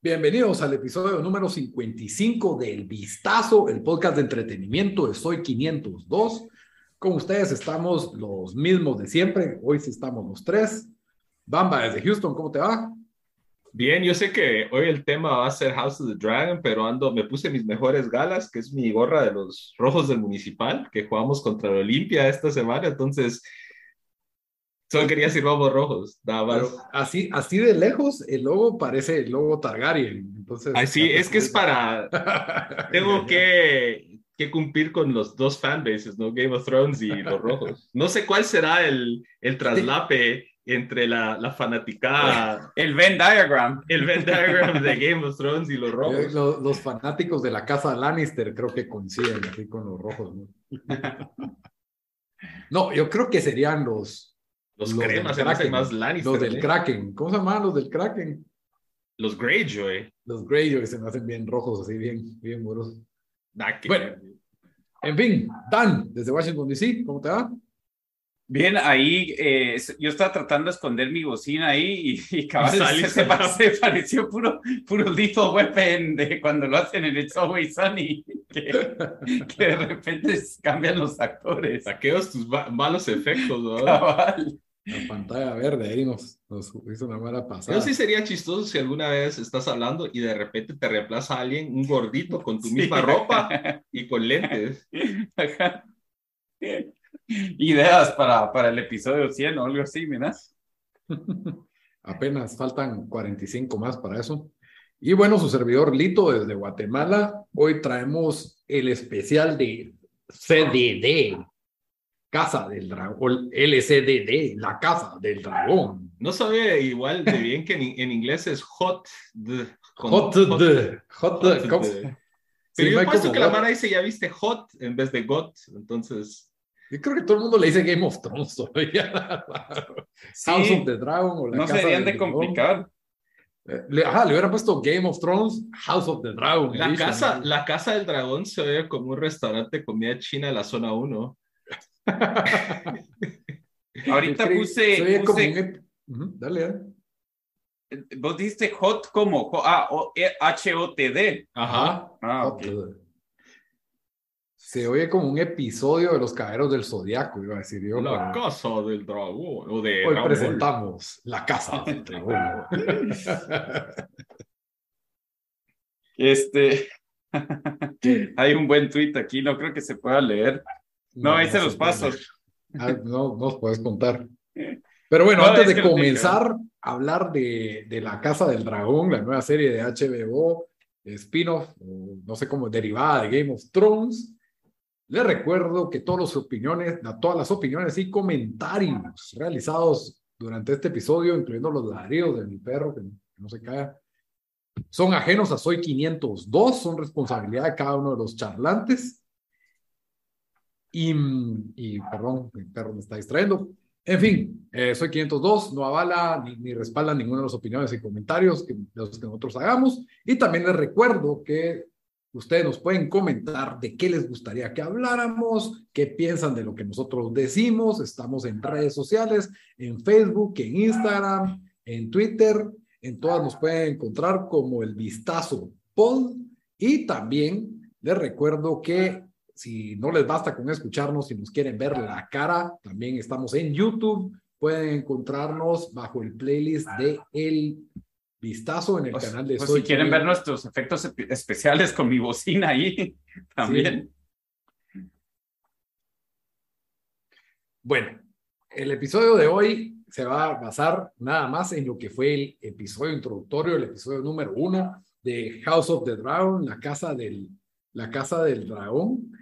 Bienvenidos al episodio número 55 del Vistazo, el podcast de entretenimiento de Soy 502. Con ustedes estamos los mismos de siempre. Hoy sí estamos los tres. Bamba, desde Houston, ¿cómo te va? Bien, yo sé que hoy el tema va a ser House of the Dragon, pero ando, me puse mis mejores galas, que es mi gorra de los rojos del municipal, que jugamos contra la Olimpia esta semana, entonces Solo quería decir lobos rojos, nada más. así, así de lejos, el logo parece el logo Targaryen. Entonces, así, es que es para. Tengo que, que, cumplir con los dos fanbases, ¿no? Game of Thrones y los rojos. No sé cuál será el, el traslape entre la, la fanaticada. El Venn diagram. El Venn diagram de Game of Thrones y los rojos. Los, los fanáticos de la casa Lannister creo que coinciden así con los rojos. ¿no? no, yo creo que serían los los, cremas se más Lannister. Los del ¿eh? Kraken. ¿Cómo se llaman los del Kraken? Los Greyjoy. Los Greyjoy se me hacen bien rojos, así bien, bien muros. Bueno, en fin, Dan, desde Washington DC, ¿cómo te va? Bien, ahí eh, yo estaba tratando de esconder mi bocina ahí y, y cabal, se, se, pareció puro, puro Lethal Weapon de cuando lo hacen en It's Always Sunny, que, que de repente cambian los actores. Saqueos tus malos efectos, ¿no? Cabal. La pantalla verde ahí nos, nos hizo una mala pasada. Yo sí sería chistoso si alguna vez estás hablando y de repente te reemplaza alguien, un gordito con tu misma ropa y con lentes. Ideas para, para el episodio 100 o algo así, miras. Apenas faltan 45 más para eso. Y bueno, su servidor Lito desde Guatemala. Hoy traemos el especial de CDD, Casa del Dragón, LCDD, la Casa del Dragón. No sabía igual de bien que en, en inglés es Hot. The, hot, hot, the, hot, the. Pero sí, yo he puesto que la mara dice ya viste Hot en vez de Got, entonces. Yo creo que todo el mundo le dice Game of Thrones todavía. sí, House of the Dragon o la No Casa serían de complicar. Le, ajá, le hubieran puesto Game of Thrones, House of the Dragon. La casa, ¿no? la casa del dragón se ve como un restaurante de comida china de la zona 1. Ahorita Se puse, oye como puse- un ep- Ujú, dale, dale. vos dijiste hot como, ah, o- H-O-T-D. Ajá. Ah, Hot, ok. uh. Se oye como un episodio de los caballeros del zodiaco, iba a decir yo. La casa del dragón. O de Hoy presentamos la casa del dragón. Este, hay un buen tweet aquí, no creo que se pueda leer. No, ahí se los paso. Ah, no, no os puedes contar. Pero bueno, No, antes es de comenzar a hablar de, de La Casa del Dragón, la nueva serie de HBO, spin-off, no sé cómo, derivada de Game of Thrones, les recuerdo que todas las opiniones, todas las opiniones y comentarios realizados durante este episodio, incluyendo los ladridos de mi perro, que no, se calla, son ajenos a Soy 502, son responsabilidad de cada uno de los charlantes. Y, y perdón, mi perro me está distrayendo. En fin, eh, soy 502, no avala ni, ni respalda ninguna de las opiniones y comentarios que, los que nosotros hagamos. Y también les recuerdo que ustedes nos pueden comentar de qué les gustaría que habláramos, qué piensan de lo que nosotros decimos. Estamos en redes sociales, en Facebook, en Instagram, en Twitter. En todas nos pueden encontrar como el Vistazo Pod. Y también les recuerdo que si no les basta con escucharnos, si nos quieren ver la cara, también estamos en YouTube. Pueden encontrarnos bajo el playlist de El Vistazo en el canal de o Soy si quieren ver nuestros efectos especiales con mi bocina ahí, también. Bueno, el episodio de hoy se va a basar nada más en lo que fue el episodio introductorio, el episodio número uno de House of the Dragon, la casa del, la casa del dragón,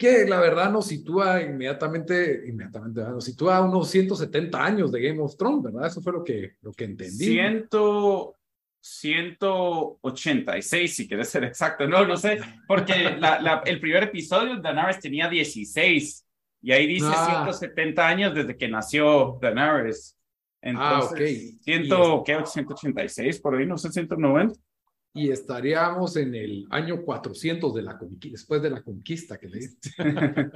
que la verdad nos sitúa inmediatamente, inmediatamente, nos sitúa a unos 170 años de Game of Thrones, ¿verdad? Eso fue lo que, lo que entendí. Ciento, 186, si quieres ser exacto. No, no sé, porque la, la, el primer episodio, Daenerys tenía 16, y ahí dice Ah. 170 años desde que nació Daenerys. ah, ok. 186 por ahí, no sé, 190 y estaríamos en el año 400 de la después de la conquista que le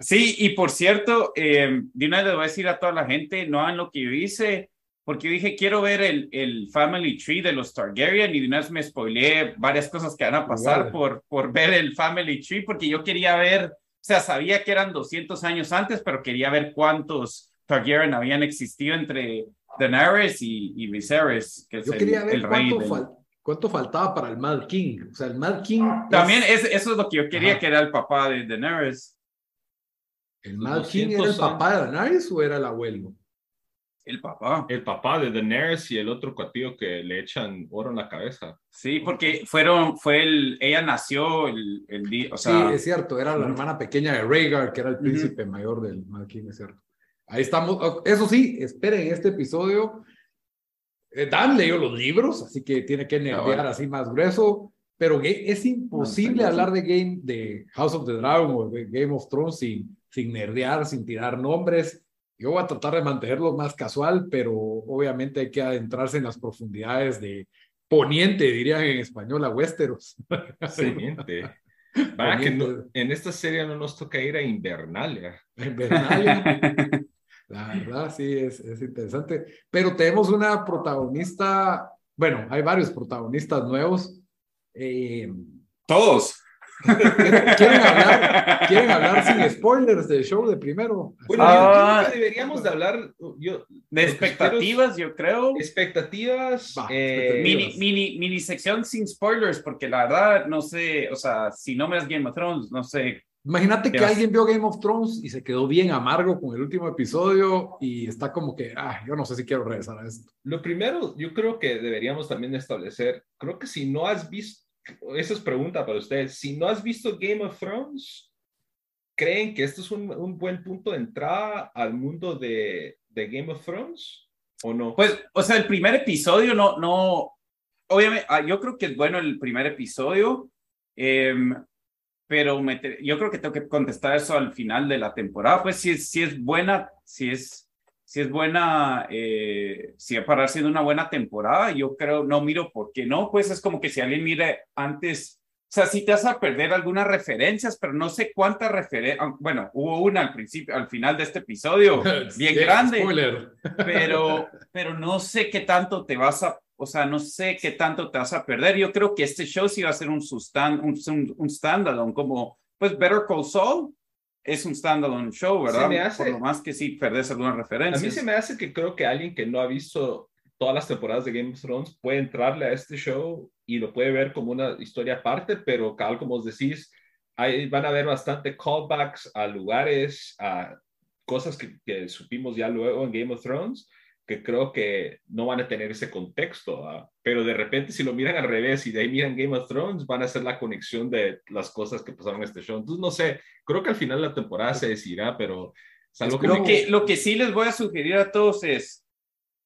Sí, y por cierto, eh, de una vez le voy a decir a toda la gente, no hagan lo que yo hice, porque yo dije, quiero ver el, el Family Tree de los Targaryen y de una vez me spoileé varias cosas que van a pasar por, por ver el Family Tree, porque yo quería ver, o sea, sabía que eran 200 años antes, pero quería ver cuántos Targaryen habían existido entre Daenerys y, y Viserys, que es yo quería ver el rey. ¿Cuánto faltaba para el Mad King? O sea, el Mad King. También es, eso es lo que yo quería, que era el papá de Daenerys. ¿El Mad King era el papá de Daenerys o era el abuelo? El papá. El papá de Daenerys y el otro cuatillo que le echan oro en la cabeza. Sí, porque fueron, fue el, ella nació el, el o sea, Sí, es cierto, era la hermana pequeña de Rhaegar, que era el príncipe mayor del Mad King, es cierto. Ahí estamos. Eso sí, esperen este episodio Dan leyó los libros, así que tiene que ah, nerdear así más grueso, pero es imposible hablar de Game, de House of the Dragon o de Game of Thrones sin, sin nerdear, sin tirar nombres. Yo voy a tratar de mantenerlo más casual, pero obviamente hay que adentrarse en las profundidades de Poniente, dirían en español, a Westeros. Poniente. Va, que en esta serie no nos toca ir a Invernalia. Invernalia. La verdad, sí, es, es interesante. Pero tenemos una protagonista, bueno, hay varios protagonistas nuevos. Eh, Todos. ¿Quieren hablar, ¿Quieren hablar sin spoilers del show de primero? Bueno, ah, deberíamos de hablar yo, de expectativas, yo creo. Expectativas. Eh, mini, mini, mini sección sin spoilers, porque la verdad no sé, o sea, si no me das Game of Thrones, no sé Imagínate que alguien vio Game of Thrones y se quedó bien amargo con el último episodio y está como que, ah, yo no sé si quiero regresar a esto. Lo primero, yo creo que deberíamos también establecer, creo que si no has visto, esa es pregunta para ustedes, si no has visto Game of Thrones, ¿creen que esto es un, un buen punto de entrada al mundo de, de, Game of Thrones o no? Pues, o sea, el primer episodio no, no, obviamente, ah, yo creo que es bueno el primer episodio. Eh, pero yo creo que tengo que contestar eso al final de la temporada. Pues si, si es buena, si es, si es buena, eh, si va a parar siendo una buena temporada, yo creo, no miro por qué no, pues es como que si alguien mire antes, o sea, si te vas a perder algunas referencias, pero no sé cuántas referencias, ah, bueno, hubo una al principio, al final de este episodio, bien grande, pero, pero no sé qué tanto te vas a o sea, no sé qué tanto te vas a perder. Yo creo que este show sí va a ser un, un, un, standalone, como, pues, Better Call Saul es un standalone show, ¿verdad? Me hace, Por lo más que sí perdés alguna referencia. A mí se me hace que creo que alguien que no ha visto todas las temporadas de Game of Thrones puede entrarle a este show y lo puede ver como una historia aparte, pero tal como os decís, ahí van a haber bastante callbacks a lugares, a cosas que, que supimos ya luego en Game of Thrones que creo que no van a tener ese contexto, pero de repente si lo miran al revés y de ahí miran Game of Thrones, van a hacer la conexión de las cosas que pasaron en este show. Entonces, no sé, creo que al final de la temporada se decidirá, pero salvo que... Lo, que, lo que sí les voy a sugerir a todos es,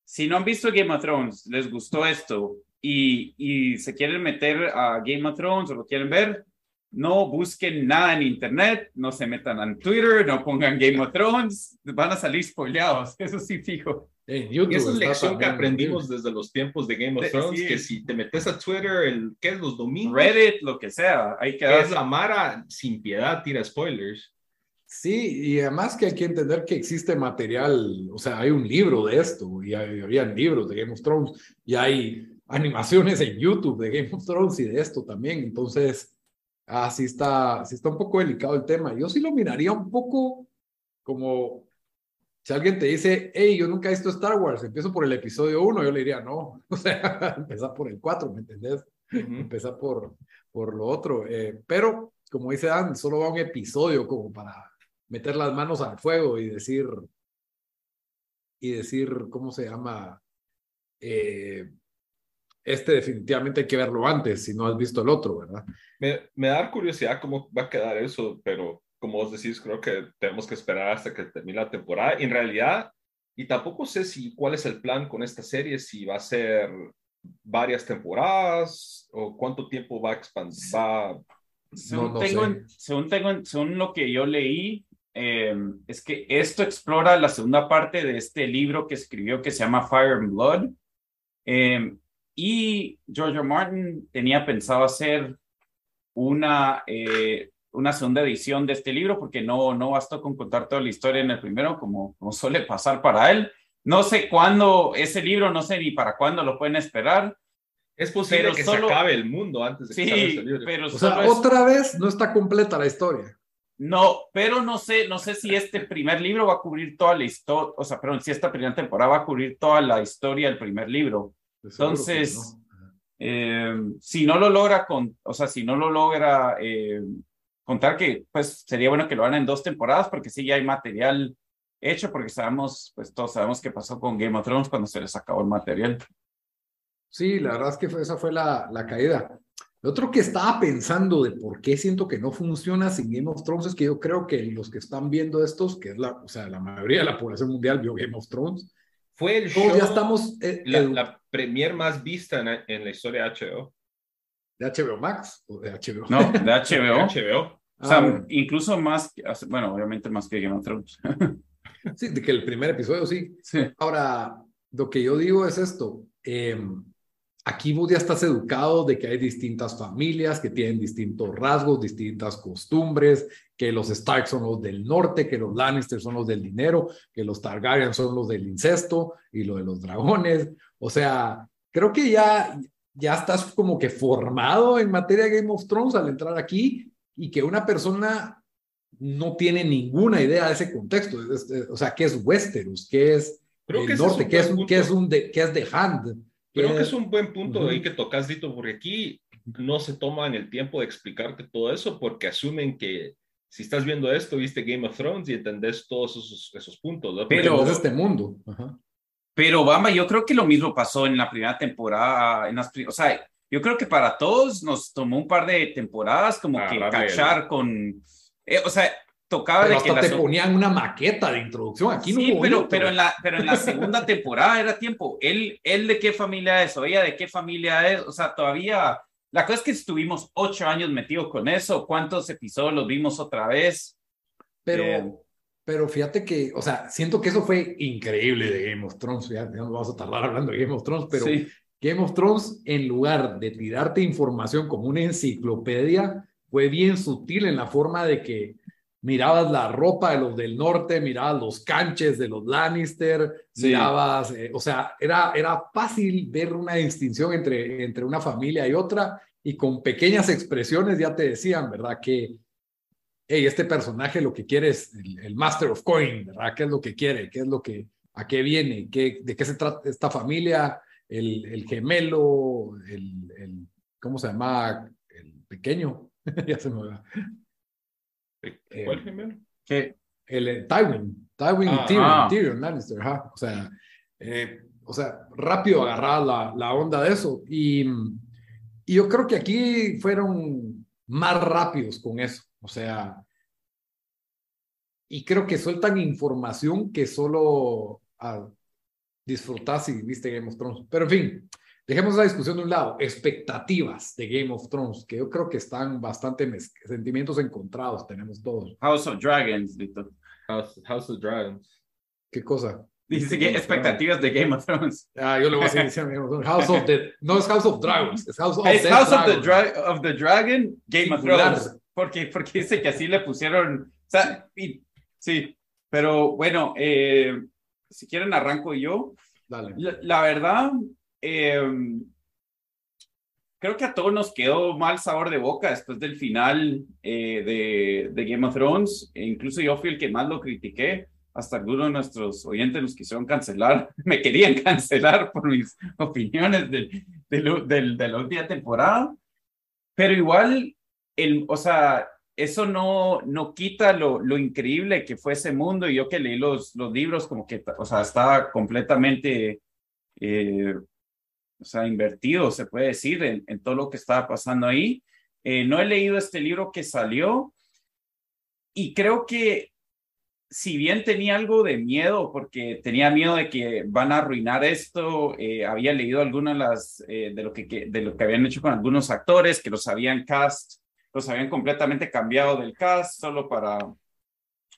si no han visto Game of Thrones, les gustó esto y, y se quieren meter a Game of Thrones o lo quieren ver, no busquen nada en internet, no se metan en Twitter, no pongan Game of Thrones, van a salir spoileados, eso sí fijo y esa es lección que aprendimos desde los tiempos de Game of Thrones, que si te metes a Twitter, el, ¿qué es los domingos? Reddit, lo que sea, hay que... Es la Mara sin piedad, tira spoilers. Sí, y además que hay que entender que existe material, o sea, hay un libro de esto, y hay, había libros de Game of Thrones, y hay animaciones en YouTube de Game of Thrones y de esto también, entonces, así está, así está un poco delicado el tema. Yo sí lo miraría un poco como si alguien te dice, hey, yo nunca he visto Star Wars, empiezo por el episodio 1, yo le diría, no, o sea, empezar por el 4, ¿me entendés? Empezar por, por lo otro. Eh, pero, como dice Dan, solo va un episodio como para meter las manos al fuego y decir, y decir, ¿cómo se llama? Eh, este definitivamente hay que verlo antes si no has visto el otro, ¿verdad? Me, me da curiosidad cómo va a quedar eso, pero como vos decís, creo que tenemos que esperar hasta que termine la temporada. En realidad, y tampoco sé si cuál es el plan con esta serie, si va a ser varias temporadas o cuánto tiempo va a expandir. según, tengo, según, tengo, según lo que yo leí, em, es que esto explora la segunda parte de este libro que escribió que se llama Fire and Blood. Em, y George Martin tenía pensado hacer una, eh, una segunda edición de este libro porque no, no bastó con contar toda la historia en el primero, como, como suele pasar para él. No sé cuándo ese libro, no sé ni para cuándo lo pueden esperar. Es posible que se acabe el mundo antes de que sí, ese libro. Pero o sea, otra vez no está completa la historia. No, pero no sé, no sé si este primer libro va a cubrir toda la historia, o sea, perdón, si esta primera temporada va a cubrir toda la historia del primer libro. Entonces, eh, si no lo logra, con, o sea, si no lo logra eh, contar que, pues sería bueno que lo hagan en dos temporadas, porque sí ya hay material hecho, porque sabemos, pues todos sabemos qué pasó con Game of Thrones cuando se les acabó el material. Sí, la verdad es que esa fue la, la caída. Lo otro que estaba pensando de por qué siento que no funciona sin Game of Thrones es que yo creo que los que están viendo estos, que es la, o sea, la mayoría de la población mundial vio Game of Thrones, fue el show, ya estamos, eh, la, premier más vista en, en, la historia de HBO. ¿De HBO Max o de HBO? No, de HBO. de HBO. O sea, ah, incluso más, bueno, obviamente más que Game of Thrones. sí, de que el primer episodio sí. sí. Ahora, lo que yo digo es esto. Eh, Aquí vos ya estás educado de que hay distintas familias que tienen distintos rasgos, distintas costumbres, que los Stark son los del norte, que los Lannister son los del dinero, que los Targaryen son los del incesto y lo de los dragones. O sea, creo que ya, ya estás como que formado en materia de Game of Thrones al entrar aquí y que una persona no tiene ninguna idea de ese contexto. O sea, ¿qué es Westeros? ¿Qué es el norte? ¿Qué es, ¿qué es, un de, ¿Qué es The Hand? Creo que es un buen punto ahí que tocas, Dito, porque aquí no se toman el tiempo de explicarte todo eso porque asumen que si estás viendo esto, viste Game of Thrones y entendés todos esos, esos puntos. ¿no? Pero es este mundo. Pero Bamba, yo creo que lo mismo pasó en la primera temporada. En las, o sea, yo creo que para todos nos tomó un par de temporadas como ah, que cachar con... Eh, o sea, tocaba pero de hasta que te ponían una maqueta de introducción. Aquí no sí, pero, pero, en la, pero en la segunda temporada era tiempo. Él, él de qué familia es, o ella de qué familia es. O sea, todavía. La cosa es que estuvimos ocho años metidos con eso. ¿Cuántos episodios los vimos otra vez? Pero, eh, pero fíjate que, o sea, siento que eso fue increíble de Game of Thrones. Ya no vamos a tardar hablando de Game of Thrones, pero Game of Thrones, en lugar de tirarte información como una enciclopedia, fue bien sutil en la forma de que mirabas la ropa de los del norte, mirabas los canches de los Lannister, mirabas, eh, o sea, era, era fácil ver una distinción entre, entre una familia y otra y con pequeñas expresiones ya te decían, ¿verdad? Que, hey, este personaje lo que quiere es el, Master of Coin, ¿verdad? ¿Qué es lo que quiere? ¿Qué es lo que, a qué viene? ¿Qué, ¿De qué se trata esta familia? El, el gemelo, el, el, ¿cómo se llama? El pequeño, ya se me va. ¿Cuál gemelo? Que el eh, Tywin, Tywin y ah. Tyrion, Lannister, o sea, eh, o sea, rápido agarrar la, la onda de eso. Y, y, yo creo que aquí fueron más rápidos con eso, o sea, y creo que sueltan información que solo a, disfrutar si viste Game of Thrones. Pero en fin, Dejemos la discusión de un lado. Expectativas de Game of Thrones, que yo creo que están bastante sentimientos encontrados, tenemos todos. House of Dragons, House, House of Dragons. ¿Qué cosa? Dice que expectativas de Game of Thrones. Ah, yo le voy a decir House of the, no es House of Dragons, es House of, es House of, the of the Dragon, Game of Thrones. Porque, porque dice que así le pusieron. O sea, sí, pero bueno, eh, si quieren arranco yo. Dale. la verdad, Em, creo que a todos nos quedó mal sabor de boca después del final eh, de, de, Game of Thrones. E incluso yo fui el que más lo critiqué. Hasta algunos de nuestros oyentes nos quisieron cancelar, me querían cancelar por mis opiniones del, del, de la última temporada. Pero igual, el, o sea, eso no, no quita lo, lo, increíble que fue ese mundo. Y yo que leí los, los libros, como que, o sea, estaba completamente eh, o sea, invertido, se puede decir, en, todo lo que estaba pasando ahí. Eh, no he leído este libro que salió y creo que si bien tenía algo de miedo, porque tenía miedo de que van a arruinar esto, eh, había leído algunas las, eh, de, lo que, de lo que habían hecho con algunos actores, que los habían cast, los habían completamente cambiado del cast solo para,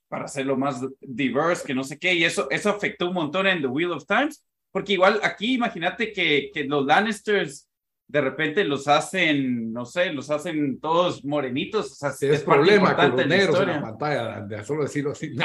para hacerlo más diverse, que no sé qué, y eso, eso afectó un montón en The Wheel of Times, porque igual aquí imagínate que, que los Lannisters de repente los hacen, no sé, los hacen todos morenitos. O sea, es, es problema con los negros en la pantalla, de solo decirlo así.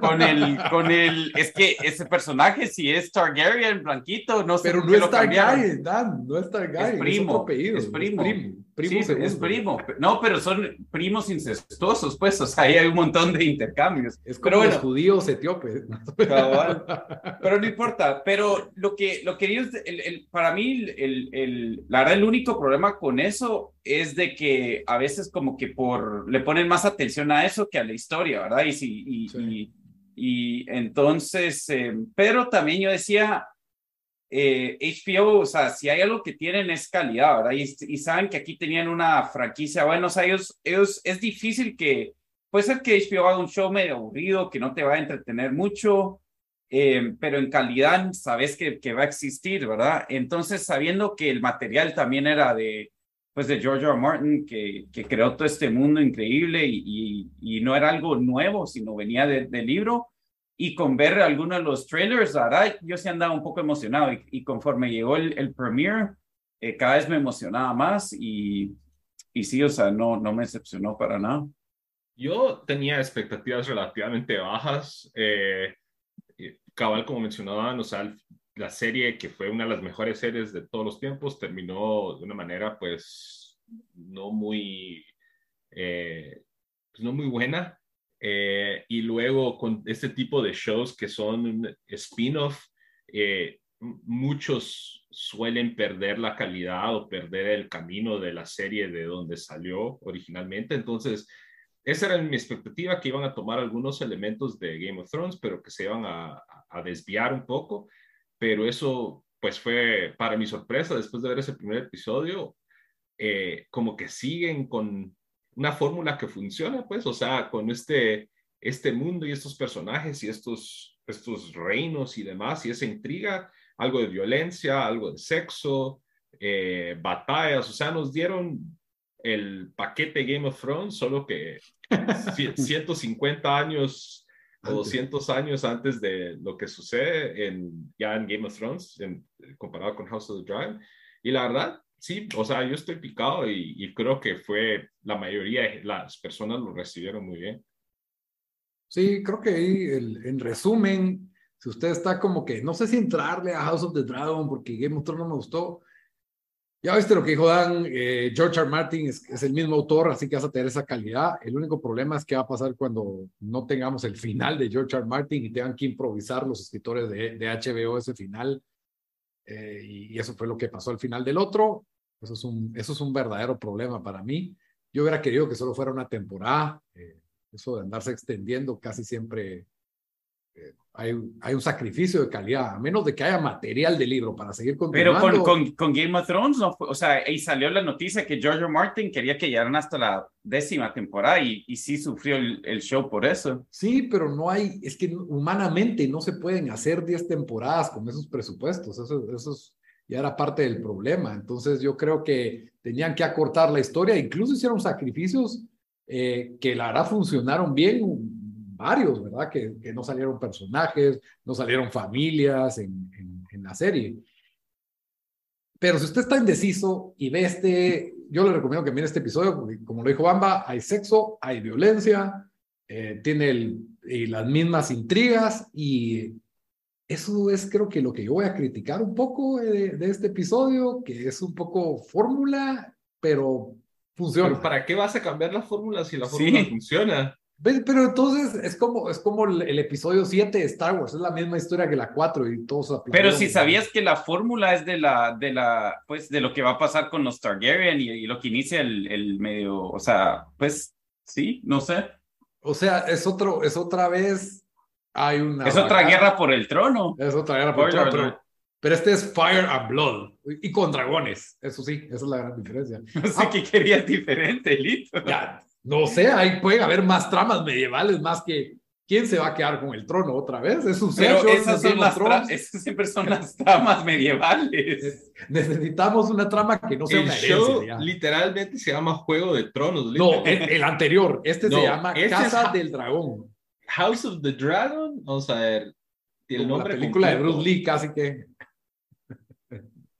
con el, con el, es que ese personaje, si es Targaryen, blanquito, no sé. Pero no es Targaryen, Dan, no es Targaryen. Es primo, es, primo. Es primo. Primo sí, es primo. No, pero son primos incestuosos, pues, o sea, ahí hay un montón de intercambios. Es como pero los judíos etíopes. pero no importa. Pero lo que, lo que el, el, para mí, el, el, la verdad, el único problema con eso es de que a veces como que por, le ponen más atención a eso que a la historia, ¿verdad? Y, si, y, sí. y, y entonces, eh, pero también yo decía, eh, HBO, o sea, si hay algo que tienen es calidad, ¿verdad? Y, y, saben que aquí tenían una franquicia, bueno, o sea, ellos, es difícil que, puede ser que HBO haga un show medio aburrido, que no te va a entretener mucho, eh, pero en calidad sabes que, va a existir, ¿verdad? Entonces, sabiendo que el material también era de, pues, de George R. Martin, que, creó todo este mundo increíble y no era algo nuevo, sino venía del de libro, y con ver algunos de los trailers, ahora yo sí andaba un poco emocionado y, y conforme llegó el, el premiere, eh, cada vez me emocionaba más y, y sí, o sea, no, no me decepcionó para nada. Yo tenía expectativas relativamente bajas. Eh, cabal, como mencionaban, o sea, la serie que fue una de las mejores series de todos los tiempos terminó de una manera, pues, no muy, eh, pues no muy buena. Eh, y luego con este tipo de shows que son spin-off, eh, muchos suelen perder la calidad o perder el camino de la serie de donde salió originalmente. Entonces, esa era mi expectativa, que iban a tomar algunos elementos de Game of Thrones, pero que se iban a, desviar un poco. Pero eso, pues fue para mi sorpresa, después de ver ese primer episodio, eh, como que siguen con una fórmula que funciona, pues, o sea, con este, este mundo y estos personajes y estos, estos reinos y demás, y esa intriga, algo de violencia, algo de sexo, eh, batallas, o sea, nos dieron el paquete Game of Thrones, solo que 150 años o 200 años antes de lo que sucede en, ya en Game of Thrones, en, comparado con House of the Dragon. Y la verdad, sí, o sea, yo estoy picado y, y, creo que fue la mayoría de las personas lo recibieron muy bien. Sí, creo que ahí, el, en resumen, si usted está como que, no sé si entrarle a House of the Dragon porque Game of Thrones no me gustó. Ya viste lo que dijo Dan, eh, George R. Martin es, es, el mismo autor, así que vas a tener esa calidad. El único problema es qué va a pasar cuando no tengamos el final de George R. Martin y tengan que improvisar los escritores de, de HBO ese final. Eh, y, y eso fue lo que pasó al final del otro. Eso es un, eso es un verdadero problema para mí. Yo hubiera querido que solo fuera una temporada. Eh, eso de andarse extendiendo casi siempre eh, hay, hay, un sacrificio de calidad, a menos de que haya material de libro para seguir continuando. Pero con, con, con Game of Thrones, no fue, o sea, ahí salió la noticia que George Martin quería que llegaran hasta la décima temporada y, y sí sufrió el, el, show por eso. Sí, pero no hay, es que humanamente no se pueden hacer 10 temporadas con esos presupuestos, eso, eso es, ya era parte del problema. Entonces yo creo que tenían que acortar la historia, incluso hicieron sacrificios eh, que la verdad funcionaron bien, varios, ¿verdad? Que, que, no salieron personajes, no salieron familias en, en, la serie. Pero si usted está indeciso y ve este, yo le recomiendo que mire este episodio, porque como lo dijo Bamba, hay sexo, hay violencia, eh, tiene y las mismas intrigas y eso es creo que lo que yo voy a criticar un poco de, de este episodio, que es un poco fórmula, pero funciona. Pero ¿para qué vas a cambiar la fórmula si la fórmula sí. funciona? Pero entonces es como, es como el, el, episodio 7 de Star Wars, es la misma historia que la 4 y todos Pero si sabías que la fórmula es de la, de la, pues de lo que va a pasar con los Targaryen y, y lo que inicia el, el, medio, o sea, pues sí, no sé. O sea, es otro, es otra vez, hay una... Es otra guerra por el trono. Es otra guerra por el trono, pero, pero, este es Fire and Blood y con dragones, eso sí, esa es la gran diferencia. No sé ah, qué querías diferente, Lito. Ya, no sé, ahí puede haber más tramas medievales, más que quién se va a quedar con el trono otra vez. Es un Pero esas, son las esas siempre son las tramas medievales. Necesitamos una trama que no sea el una show ya. literalmente se llama Juego de Tronos. No, el, el, anterior. Este no, se llama este Casa es... del Dragón. House of the Dragon, vamos a ver. El Como la nombre película de completo. Bruce Lee, casi que.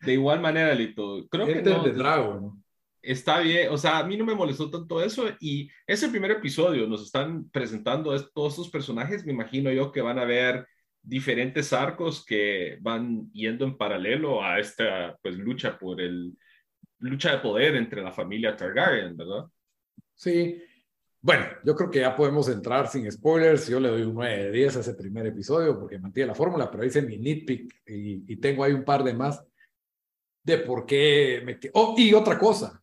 De igual manera, Lito. Creo que Enter no, the Dragon. está bien. O sea, a mí no me molestó tanto eso. Y ese primer episodio nos están presentando es- todos estos personajes. Me imagino yo que van a ver diferentes arcos que van yendo en paralelo a esta pues lucha por el lucha de poder entre la familia Targaryen, ¿verdad? Sí. Bueno, yo creo que ya podemos entrar sin spoilers. Yo le doy un 9 de 10 a ese primer episodio porque mantiene la fórmula, pero hice mi nitpick y, y tengo ahí un par de más de por qué me... Oh, y otra cosa.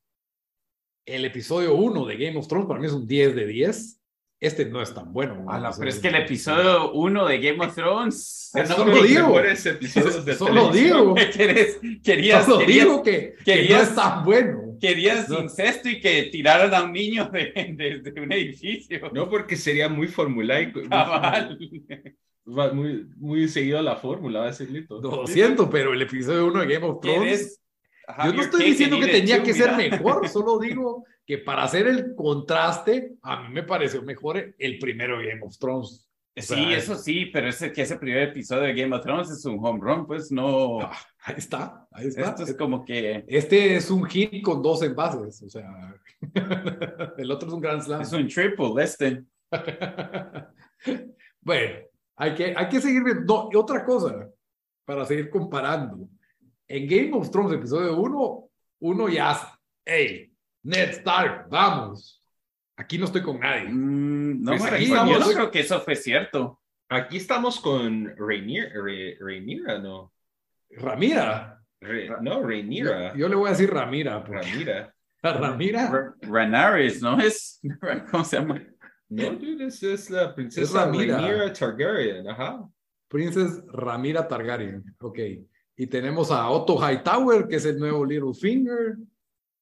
El episodio 1 de Game of Thrones para mí es un 10 de 10. Este no es tan bueno. Ala, pero es que el episodio 1 de Game of Thrones. Es no uno lo de los digo. episodios de Solo televisión. digo. ¿Quieres, querías, Solo querías, digo que, que no querías- es tan bueno. Querías No. incesto y que tiraran a un niño de, de- de un edificio. No, porque sería muy formulaico. Cabal. Va muy, muy seguido a la fórmula, va a ser Lito. Lo siento, pero el episodio 1 de Game of Thrones... Yo no estoy diciendo que tenía que ser mejor, solo digo que para hacer el contraste, a mí me pareció mejor el primero de Game of Thrones. Sí, sea, eso sí, pero ese que ese primer episodio de Game of Thrones es un home run, pues no. ah, ahí está, ahí está. Esto es como que Este es un hit con dos envases, o sea, el otro es un Grand Slam. es un triple este. bueno, hay que, hay que seguir viendo. Y otra cosa, para seguir comparando. En Game of Thrones, episodio 1, uno ya, hey, Ned Stark, vamos. Aquí no estoy con nadie. Mm, no Pues me aquí recuerdo. Yo no estamos- creo que eso fue cierto. Aquí estamos con Rainier, Re- Rhaenyra, ¿no? Ramira. Re- no, Yo, Rhaenyra. yo le voy a decir Ramira. Porque Ramira. Ramira. Ra- Rhaenyra, ¿no es? ¿Cómo se llama? No, dude, es, es la princesa. Rhaenyra Targaryen, ajá. Princess Ramira Targaryen. Ok. Y tenemos a Otto Hightower, que es el nuevo Littlefinger.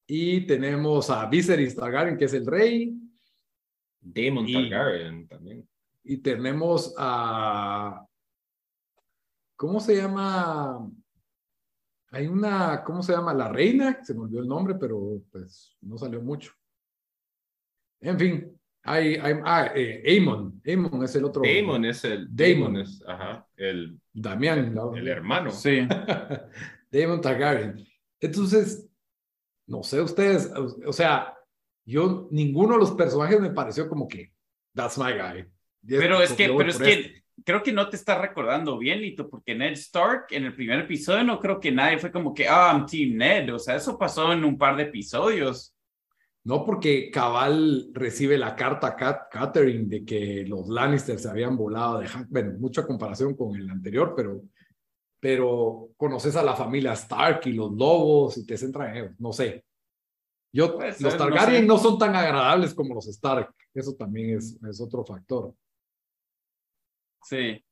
Y tenemos a Viserys Targaryen, que es el rey. Daemon Y- Targaryen también. Y tenemos a. ¿Cómo se llama? Hay una. ¿Cómo se llama? La reina. Se me olvidó el nombre, pero pues no salió mucho. En fin. Hay, hay, ah, eh, Aemon. Aemon es el otro. Daemon es el. Daemon. es, ajá, el, Damián. el hermano. Sí. Daemon Targaryen. Entonces, no sé ustedes, o sea, yo, ninguno de los personajes me pareció como que, that's my guy. Y Pero es que, pero es que este. creo que no te estás recordando bien, Lito, porque Ned Stark en el primer episodio no creo que nadie fue como que, ah, I'm Team Ned. O sea, eso pasó en un par de episodios. No porque Cabal recibe la carta a Cat Catherine de que los Lannister se habían volado de Han- bueno, mucha comparación con el anterior, pero, pero conoces a la familia Stark y los lobos y te centran en ellos, no sé. Yo, los no Targaryen sé. no, son tan agradables como los Stark, eso también es, es otro factor. Sí.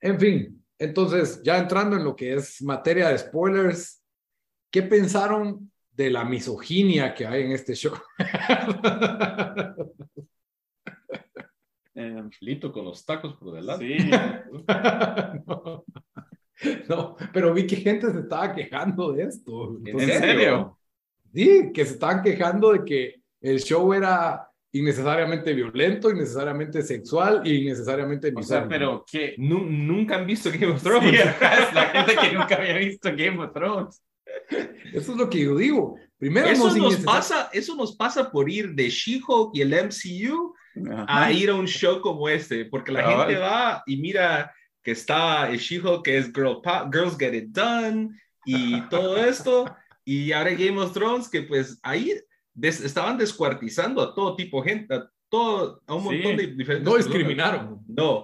En fin, entonces, ya entrando en lo que es materia de spoilers, ¿qué pensaron de la misoginia que hay en este show? Eh, Lito con los tacos por delante. sí. no. No, pero vi que gente se estaba quejando de esto. ¿En serio? Sí, que se estaban quejando de que el show era innecesariamente violento, innecesariamente sexual y innecesariamente O sea, pero ¿qué? Nu- nunca han visto Game of Sí, Thrones. es la gente que nunca había visto Game of Thrones. Eso es lo que yo digo. Primero, Eso nos pasa, eso nos pasa por ir de She-Hulk y el MCU Ajá. a ir a un show como este, porque la Cabal. gente va y mira que está el She-Hulk que es Girl Girls Get It Done y todo esto, y ahora Game of Thrones que pues ahí des- estaban descuartizando a todo tipo de gente, a, todo, a un Sí. montón de diferentes no discriminaron. No,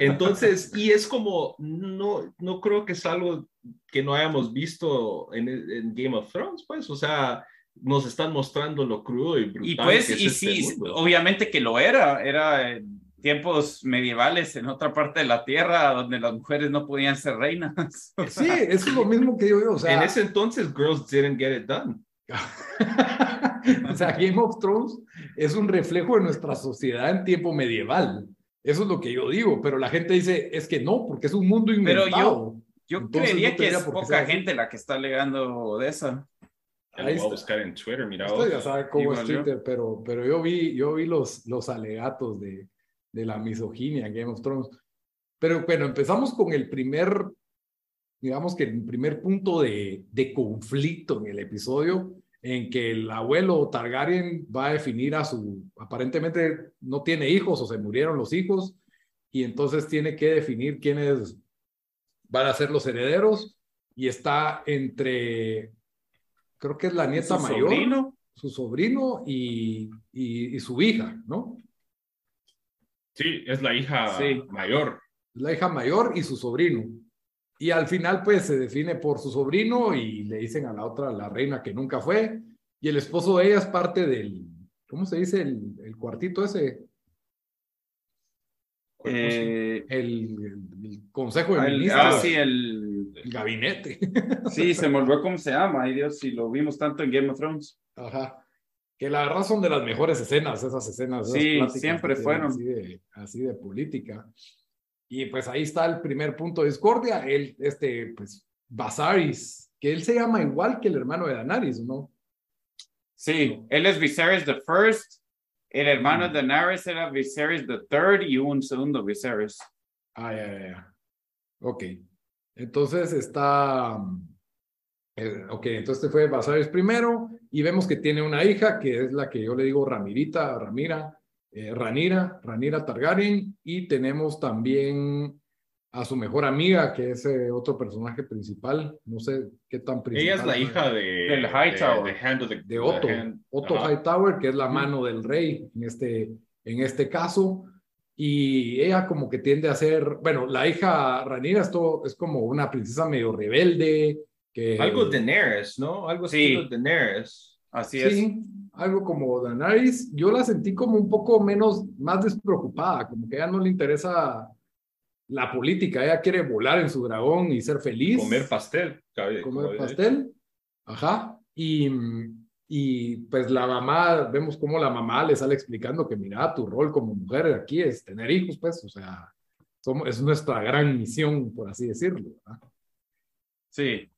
entonces, y es como, no, no creo que es algo que no hayamos visto en, en Game of Thrones, pues, o sea, nos están mostrando lo crudo y brutal. Y pues, que es y este sí, mundo. obviamente que lo era, era tiempos medievales en otra parte de la tierra donde las mujeres no podían ser reinas. O Sí, eso es lo mismo que yo digo. O sea, en ese entonces, girls didn't get it done. o sea, Game of Thrones es un reflejo de nuestra sociedad en tiempo medieval. Eso es lo que yo digo, pero la gente dice, es que no, porque es un mundo Pero inventado. yo Entonces, creería no que es poca así. gente la que está alegando de lo Ahí voy a buscar en Twitter, mira. Usted ya vos. sabe cómo Igual es yo. Twitter, pero, pero yo vi, yo vi los, los alegatos de, de la misoginia en Game of Thrones. Pero bueno, empezamos con el primer, digamos que el primer punto de, de conflicto en el episodio, en que el abuelo Targaryen va a definir a su, aparentemente no tiene hijos o se murieron los hijos, y entonces tiene que definir quiénes van a ser los herederos, y está entre, creo que es la nieta mayor, sobrino? su sobrino y, y, su hija, ¿no? Sí, es la hija mayor. La hija mayor y su sobrino. Y al final, pues se define por su sobrino y le dicen a la otra, la reina que nunca fue. Y el esposo de ella es parte del, ¿cómo se dice? El, cuartito ese. Eh, el, consejo de ministros. Ah, sí, el, gabinete. Sí, se me olvidó cómo se llama. Ay Dios, si lo vimos tanto en Game of Thrones. Ajá. Que la verdad son de las mejores escenas, esas escenas. sí, siempre fueron. Así de, así de política. Y pues ahí está el primer punto de discordia, él, este, pues, Basaris, que él se llama igual que el hermano de Daenerys, ¿no? Sí, él es Viserys the First, el hermano de Daenerys era Viserys the Third y un segundo Viserys. Ah, ya, ya, ya. Ok. Entonces está... Eh, ok, entonces este fue Basaris primero y vemos que tiene una hija que es la que yo le digo Ramirita, Ramira, eh, Ranira, Ranira Targaryen, y tenemos también a su mejor amiga, que es eh, otro personaje principal, no sé qué tan principal. Ella es la hija de, del Hightower, de, Otto, Otto Hightower, que es la mano del rey en este, en este caso, y ella como que tiende a ser, bueno, la hija Ranira esto es como una princesa medio rebelde, que... Algo de Daenerys, ¿no? Algo sí. de Daenerys. Así es. Sí, algo como Daenerys, yo la sentí como un poco menos, más despreocupada, como que a ella no le interesa la política, ella quiere volar en su dragón y ser feliz. Comer pastel. comer pastel, ajá. Y, y pues la mamá, vemos cómo la mamá le sale explicando que mira, tu rol como mujer aquí es tener hijos, pues, o sea, somos, es nuestra gran misión, por así decirlo. Sí,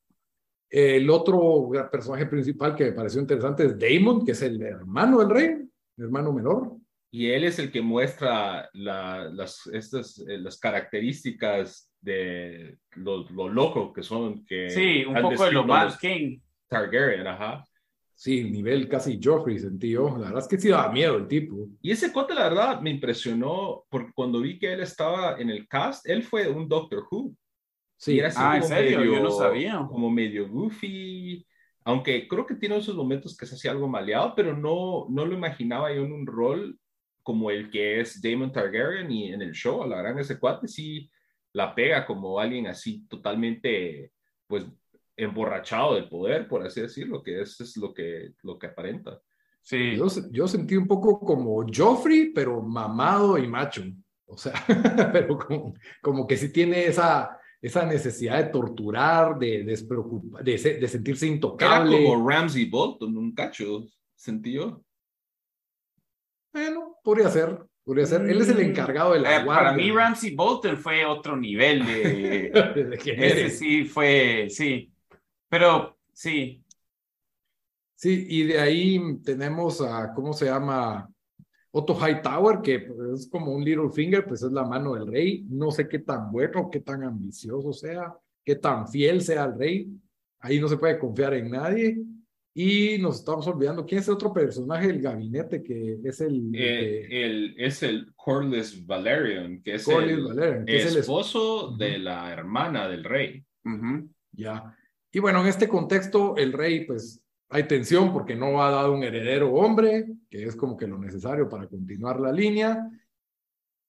el otro personaje principal que me pareció interesante es Damon, que es el hermano del rey, el hermano menor. Y él es el que muestra las, estas, eh, las características de lo, loco que son. Que sí, un poco de lo más King. Targaryen, ajá. Sí, nivel casi Joffrey sentí yo. La verdad es que sí daba miedo el tipo. Y ese cote, la verdad, me impresionó porque cuando vi que él estaba en el cast, él fue un Doctor Who. Sí, era así ah, ¿en serio? Yo no sabía. Como medio goofy, aunque creo que tiene esos momentos que se hacía algo maleado, pero no, no lo imaginaba yo en un rol como el que es Damon Targaryen y en el show, a la gran ese cuate sí la pega como alguien así totalmente, pues, emborrachado del poder, por así decirlo, que es, es lo, que, lo que aparenta. Sí. Yo, yo sentí un poco como Joffrey, pero mamado y macho. O sea, pero como, como que sí tiene esa, esa necesidad de torturar, de, de, de, sentirse intocable. Era como Ramsey Bolton, un cacho, sentió. Bueno, podría ser, podría ser. Él es el mm, encargado de la eh, Para mí Ramsey Bolton fue otro nivel de... Ese sí fue, sí. Pero sí. Sí, y de ahí tenemos a, ¿cómo se llama? Otto Hightower, que pues, es como un little finger, pues es la mano del rey. No sé qué tan bueno, qué tan ambicioso sea, qué tan fiel sea el rey. Ahí no se puede confiar en nadie. Y nos estamos olvidando, ¿quién es el otro personaje del gabinete que es el... Eh, el es el Corlys Valerian, que es el, Valerian, que es el esposo de la hermana del rey. Ya. Y bueno, en este contexto, el rey pues hay tensión porque no ha dado un heredero hombre, que es como que lo necesario para continuar la línea.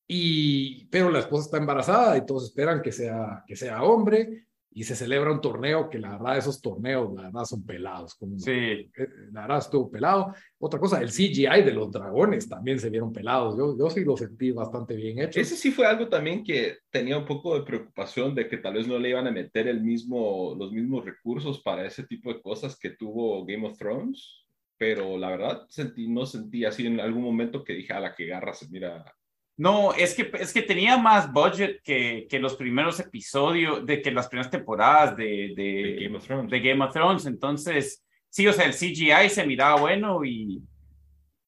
Y, pero la esposa está embarazada y todos esperan que sea, que sea hombre y se celebra un torneo que la verdad esos torneos la verdad son pelados como sí. eh, la verdad estuvo pelado. Otra cosa el CGI de los dragones también se vieron pelados. Yo, yo sí lo sentí bastante bien hecho. Ese sí fue algo también que tenía un poco de preocupación de que tal vez no le iban a meter el mismo los mismos recursos para ese tipo de cosas que tuvo Game of Thrones pero la verdad sentí no sentí así en algún momento que dije a la que garra se mira no, es que, es que tenía más budget que, que los primeros episodios, de que las primeras temporadas de, de, Game of Thrones. de Game of Thrones. Entonces, sí, o sea, el CGI se miraba bueno y,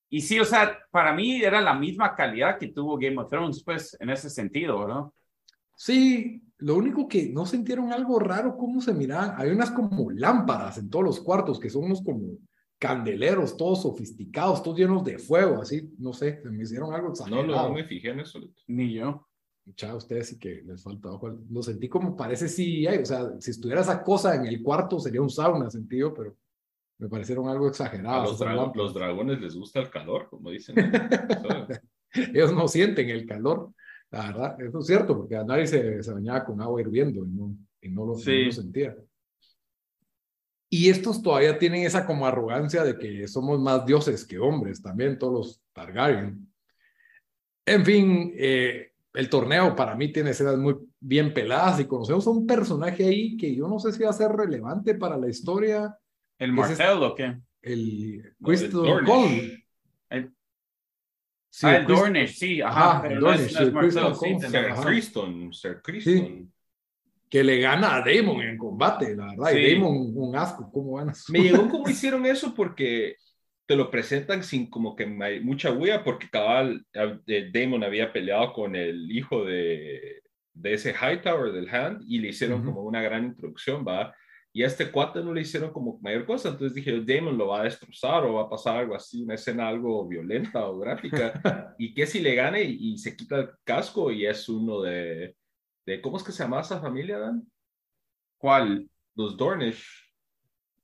y sí, o sea, para mí era la misma calidad que tuvo Game of Thrones, pues, en ese sentido, ¿no? Sí, lo único que no sintieron algo raro, cómo se miraban. Hay unas como lámparas en todos los cuartos, que son unos como candeleros, todos sofisticados, todos llenos de fuego, así, no sé, se me hicieron algo exagerado. No, no, me fijé en eso. Ni yo. Ya ustedes sí que les falta ojo. Lo sentí como parece sí, o sea, si estuviera esa cosa en el cuarto sería un sauna sentido, pero me parecieron algo exagerado. A los, dragones les gusta el calor, como dicen. Ellos no sienten el calor, la verdad, eso es cierto, porque a nadie se, se bañaba con agua hirviendo y no, y no, lo, no lo sentía. Y estos todavía tienen esa como arrogancia de que somos más dioses que hombres, también todos los Targaryen. En fin, eh, el torneo para mí tiene escenas muy bien peladas y conocemos a un personaje ahí que yo no sé si va a ser relevante para la historia. ¿El Martel o qué? El Crystal Cole. El... Sí, ah, el Dornish, sí, ajá, pero no es, no es Martel, sí, Sir Criston, Sir Criston que le gana a Damon en combate, la verdad. Y Damon, un asco, ¿cómo gana? Me llegó cómo hicieron eso porque te lo presentan sin como que mucha huella, porque cabal Damon había peleado con el hijo de, de ese Hightower del Hand y le hicieron como una gran introducción, ¿va? Y a este cuate no le hicieron como mayor cosa, entonces dije, Damon lo va a destrozar o va a pasar algo así, una escena algo violenta o gráfica, y que si le gane y se quita el casco y es uno de, ¿Cómo es que se llama esa familia, Dan? ¿Cuál? Los Dornish.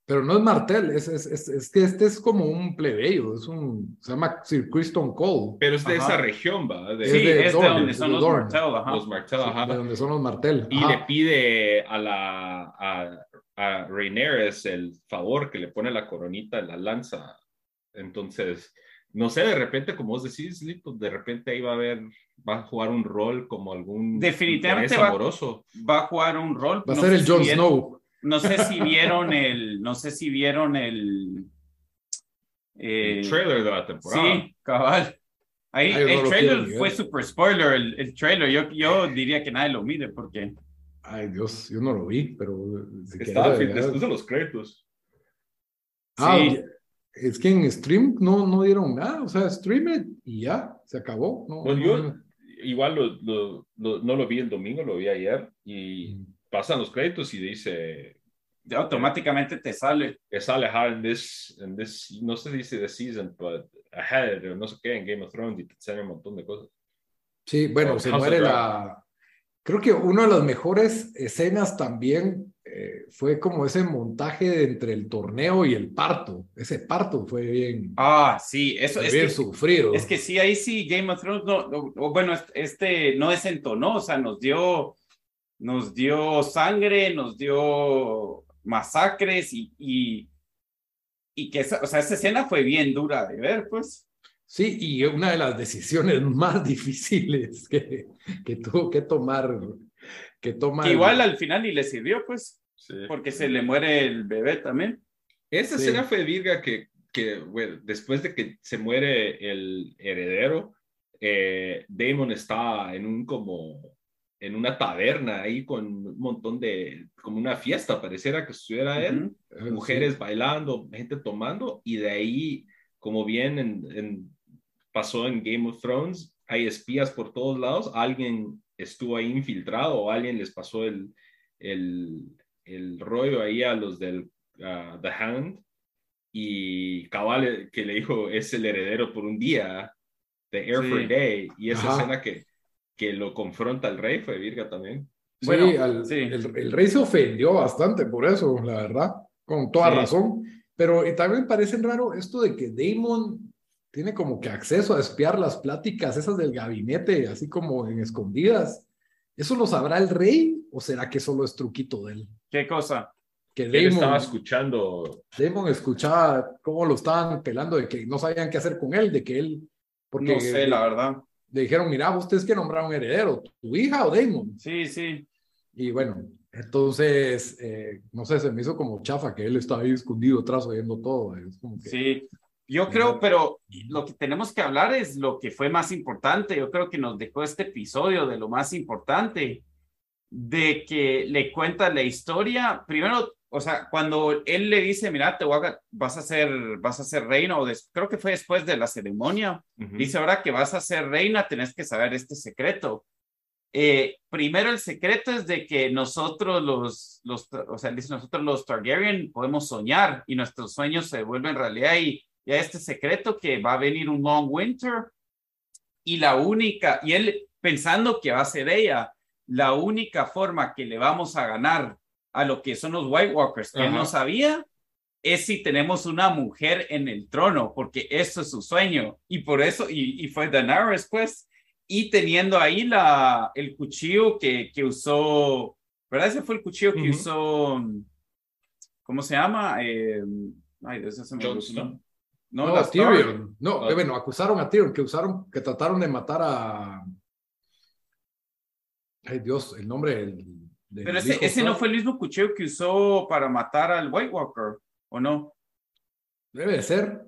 Pero no es Martel, es, es, es, que este es como un plebeyo, es un, se llama Sir Criston Cole. Pero es de esa región, ¿va? De, sí, es de, donde son los Martel, ajá. Los Martel, ajá. de donde son los Martel. Y le pide a la, a, a Rhaenyra el favor que le pone la coronita en la lanza. Entonces, no sé, de repente, como vos decís, Lito, de repente ahí va a haber, va a jugar un rol como algún definitivamente va, amoroso. va a jugar un rol. Va a ser el Jon Snow. No sé si vieron el, no sé si vieron el, eh, el trailer de la temporada. Sí, cabal. Ahí, el trailer fue super spoiler, el, el, trailer. Yo, yo diría que nadie lo mire porque. Ay, Dios, yo no lo vi, pero. Estaba después de los créditos. Ah, sí es que en stream no, no dieron nada, o sea, stream y ya, se acabó. No, pues yo igual lo, lo, no lo vi el domingo, lo vi ayer y mm. pasan los créditos y dice... Ya automáticamente te sale. Que sale ahead en this, en this, no sé si dice the season, but ahead, no sé qué, en Game of Thrones y te sale un montón de cosas. Sí, bueno, se muere la... Creo que una de las mejores escenas también eh, fue como ese montaje entre el torneo y el parto. Ese parto fue bien. Ah, sí, eso es bien sufrido. Es que sí, ahí sí Game of Thrones no, bueno, este no desentonó, o sea, nos dio, nos dio sangre, nos dio masacres y, y, y que esa, o sea, esa escena fue bien dura de ver, pues. Sí, y una de las decisiones más difíciles que, que tuvo que tomar que toma. igual al final y le sirvió, pues, porque se le muere el bebé también. Esa escena fue virga que, que después de que se muere el heredero, eh, Damon está en un como en una taberna ahí con un montón de, como una fiesta, pareciera que estuviera él, mujeres bailando, gente tomando, y de ahí, como bien en, pasó en Game of Thrones, hay espías por todos lados, alguien estuvo ahí infiltrado o alguien les pasó el, el, el rollo ahí a los del The Hand y cabal que le dijo es el heredero por un día de Air for Day y esa escena que, que lo confronta al rey fue virga también. Bueno, sí, El, rey se ofendió bastante por eso, la verdad, con toda razón. Pero también parece raro esto de que Damon tiene como que acceso a espiar las pláticas esas del gabinete, así como en escondidas. ¿Eso lo sabrá el rey o será que solo es truquito de él? ¿Qué cosa? Que Damon, estaba escuchando. Damon escuchaba cómo lo estaban pelando, de que no sabían qué hacer con él, de que él. Porque no sé, la verdad. Le dijeron, mira, ustedes que nombraron heredero, tu hija o Damon. Sí, sí. Y bueno, entonces, eh, no sé, se me hizo como chafa que él estaba ahí escondido atrás oyendo todo. Es como que, sí, yo creo, pero lo que tenemos que hablar es lo que fue más importante. Yo creo que nos dejó este episodio de lo más importante, de que le cuenta la historia. Primero, o sea, cuando él le dice, mira, te voy a, vas a ser, vas a ser reina, o creo que fue después de la ceremonia, dice, ahora que vas a ser reina, tenés que saber este secreto. Eh, primero, el secreto es de que nosotros los, los, o sea, dice, nosotros los Targaryen podemos soñar y nuestros sueños se vuelven realidad y ya este secreto que va a venir un long winter y la única, y él pensando que va a ser ella, la única forma que le vamos a ganar a lo que son los White Walkers, que no sabía, es si tenemos una mujer en el trono, porque eso es su sueño. Y por eso, y, y fue Daenerys, pues, y teniendo ahí la, el cuchillo que, que usó, ¿verdad? Ese fue el cuchillo que usó, ¿cómo se llama? Eh, ay, de se me ¿no? No, no Tyrion. No, bueno, acusaron a Tyrion, que usaron, que trataron de matar a... Ay, Dios, el nombre del pero ese, ese no fue el mismo cuchillo que usó para matar al White Walker, ¿o no? Debe de ser.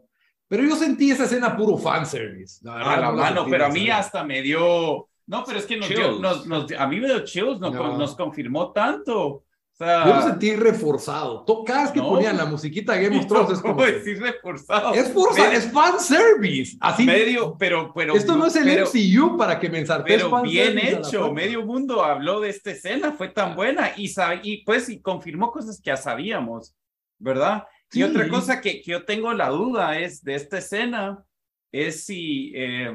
Pero yo sentí esa escena puro fanservice. La ah, la mano, pero a mí hasta me dio. No, pero es que nos, nos, a mí me dio chills, nos, nos confirmó tanto. Sea, yo lo sentí reforzado. Cada vez que ponían la musiquita de Game of Thrones es como. decir reforzado? Es, forza, es fanservice. Así. Medio, pero. pero Esto no es el MCU para que me Pero bien hecho. Medio mundo habló de esta escena, fue tan buena y, y pues y confirmó cosas que ya sabíamos, ¿verdad? Y otra cosa que, que, yo tengo la duda es de esta escena es si. Eh,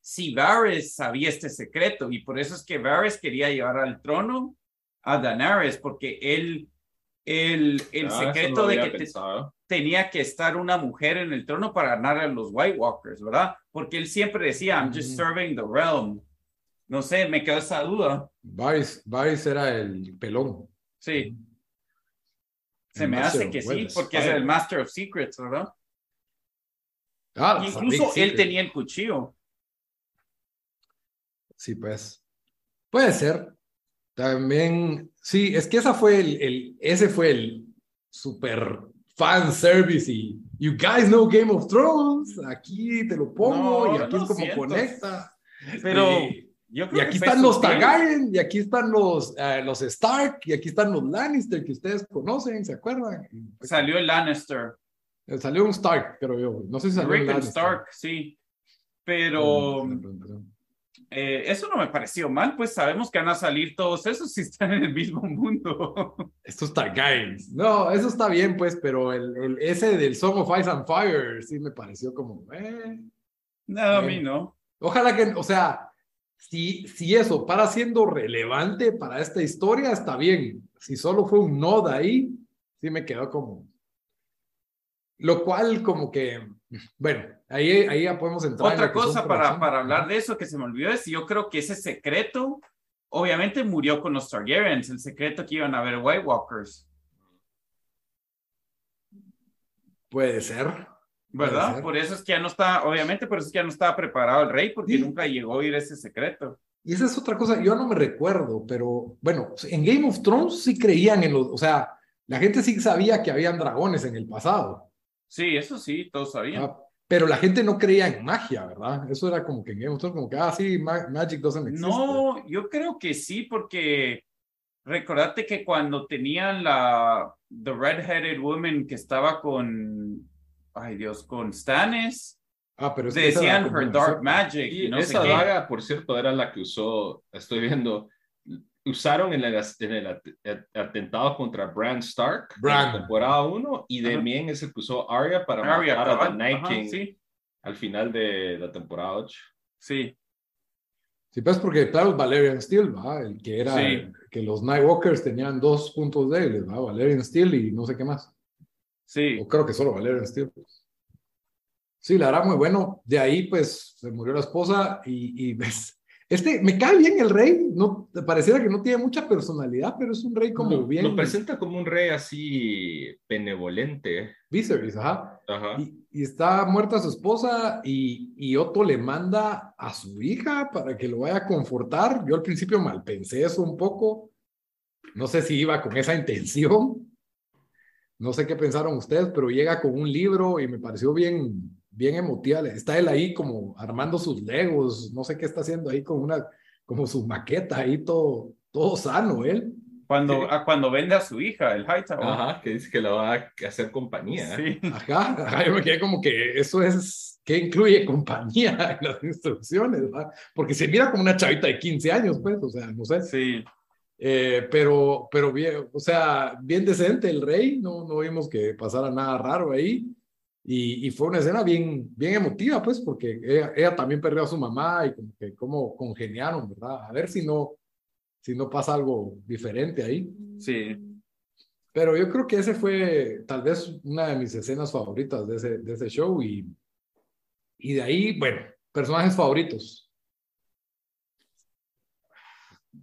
si Varys sabía este secreto y por eso es que Varys quería llevar al trono a Daenerys porque él, el, el ah, secreto de que tenía que estar una mujer en el trono para ganar a los White Walkers, ¿verdad? Porque él siempre decía, I'm just serving the realm. No sé, me quedó esa duda. Varys, era el pelón. Sí. Se me hace que sí, porque es el Master of Secrets, ¿verdad? Ah, Incluso él tenía el cuchillo. Sí, pues. Puede ser. También, sí, es que esa fue el, el ese fue el super fan service y you guys know Game of Thrones, aquí te lo pongo y aquí es como conecta. Pero y aquí están los Targaryen y aquí están los, eh, los Stark y aquí están los Lannister que ustedes conocen, ¿se acuerdan? Salió el Lannister. Eh, salió un Stark, pero yo, no sé si salió Rick Stark, sí. Pero eh, eso no me pareció mal, pues sabemos que van a salir todos esos si están en el mismo mundo. Estos Targaryens. No, eso está bien, pues, pero el, el, ese del Song of Ice and Fire sí me pareció como, eh. No, a mí no. Ojalá que, o sea, si, si eso para siendo relevante para esta historia, está bien. Si solo fue un nod ahí, sí me quedó como. Lo cual, como que, bueno, Ahí, ahí ya podemos entrar. Otra cosa para, para hablar de eso que se me olvidó es, yo creo que ese secreto, obviamente murió con los Targaryens, el secreto que iban a ver White Walkers. Puede ser. ¿Verdad? Por eso es que ya no está, obviamente por eso es que ya no estaba preparado el rey, porque nunca llegó a oír ese secreto. Y esa es otra cosa, yo no me recuerdo, pero bueno, en Game of Thrones sí creían en los, o sea, la gente sí sabía que habían dragones en el pasado. Sí, eso sí, todos sabían. Ah, pero la gente no creía en magia, ¿verdad? Eso era como que en Game of Thrones, como que, ah, sí, Magic doesn't exist. No, yo creo que sí, porque recordate que cuando tenían la The Red-Headed Woman que estaba con, ay Dios, con Stannis, ah, pero decían her dark magic. Y no esa daga, por cierto, era la que usó, estoy viendo, usaron en el, en el atentado contra Bran Stark Bran. en temporada 1 y también es el que usó Arya para matar a The Night King al final de la temporada 8. Sí. Sí, pues porque claro, Valerian Steel, ¿va? El que era que los Nightwalkers tenían dos puntos débiles, ¿va? Valerian Steel y no sé qué más. Sí. O creo que solo Valerian Steel. Sí, la hará muy bueno. De ahí, pues, se murió la esposa y, y ves, este, me cae bien el rey, no, pareciera que no tiene mucha personalidad, pero es un rey como bien. Lo presenta como un rey así benevolente. Viserys, ajá. ajá. Y, está muerta su esposa y, y, Otto le manda a su hija para que lo vaya a confortar. Yo al principio mal pensé eso un poco. No sé si iba con esa intención. No sé qué pensaron ustedes, pero llega con un libro y me pareció bien, bien emotiva. Está él ahí como armando sus legos, no sé qué está haciendo ahí con una, como su maqueta ahí todo, todo sano él. Cuando, a cuando vende a su hija, el Hightower. Ajá, que dice que la va a hacer compañía. Sí. Ajá, ajá, yo me quedé como que eso es, ¿qué incluye compañía en las instrucciones? ¿verdad? Porque se mira como una chavita de 15 años, pues, o sea, no sé. Sí. Eh, pero, pero bien, o sea, bien decente el rey, no, no vimos que pasara nada raro ahí. Y, y fue una escena bien, bien emotiva, pues, porque ella, ella también perdió a su mamá y como que cómo congeniaron, ¿verdad? A ver si no, si no pasa algo diferente ahí. Sí. Pero yo creo que ese fue tal vez una de mis escenas favoritas de ese, de ese show y, y de ahí, bueno, personajes favoritos.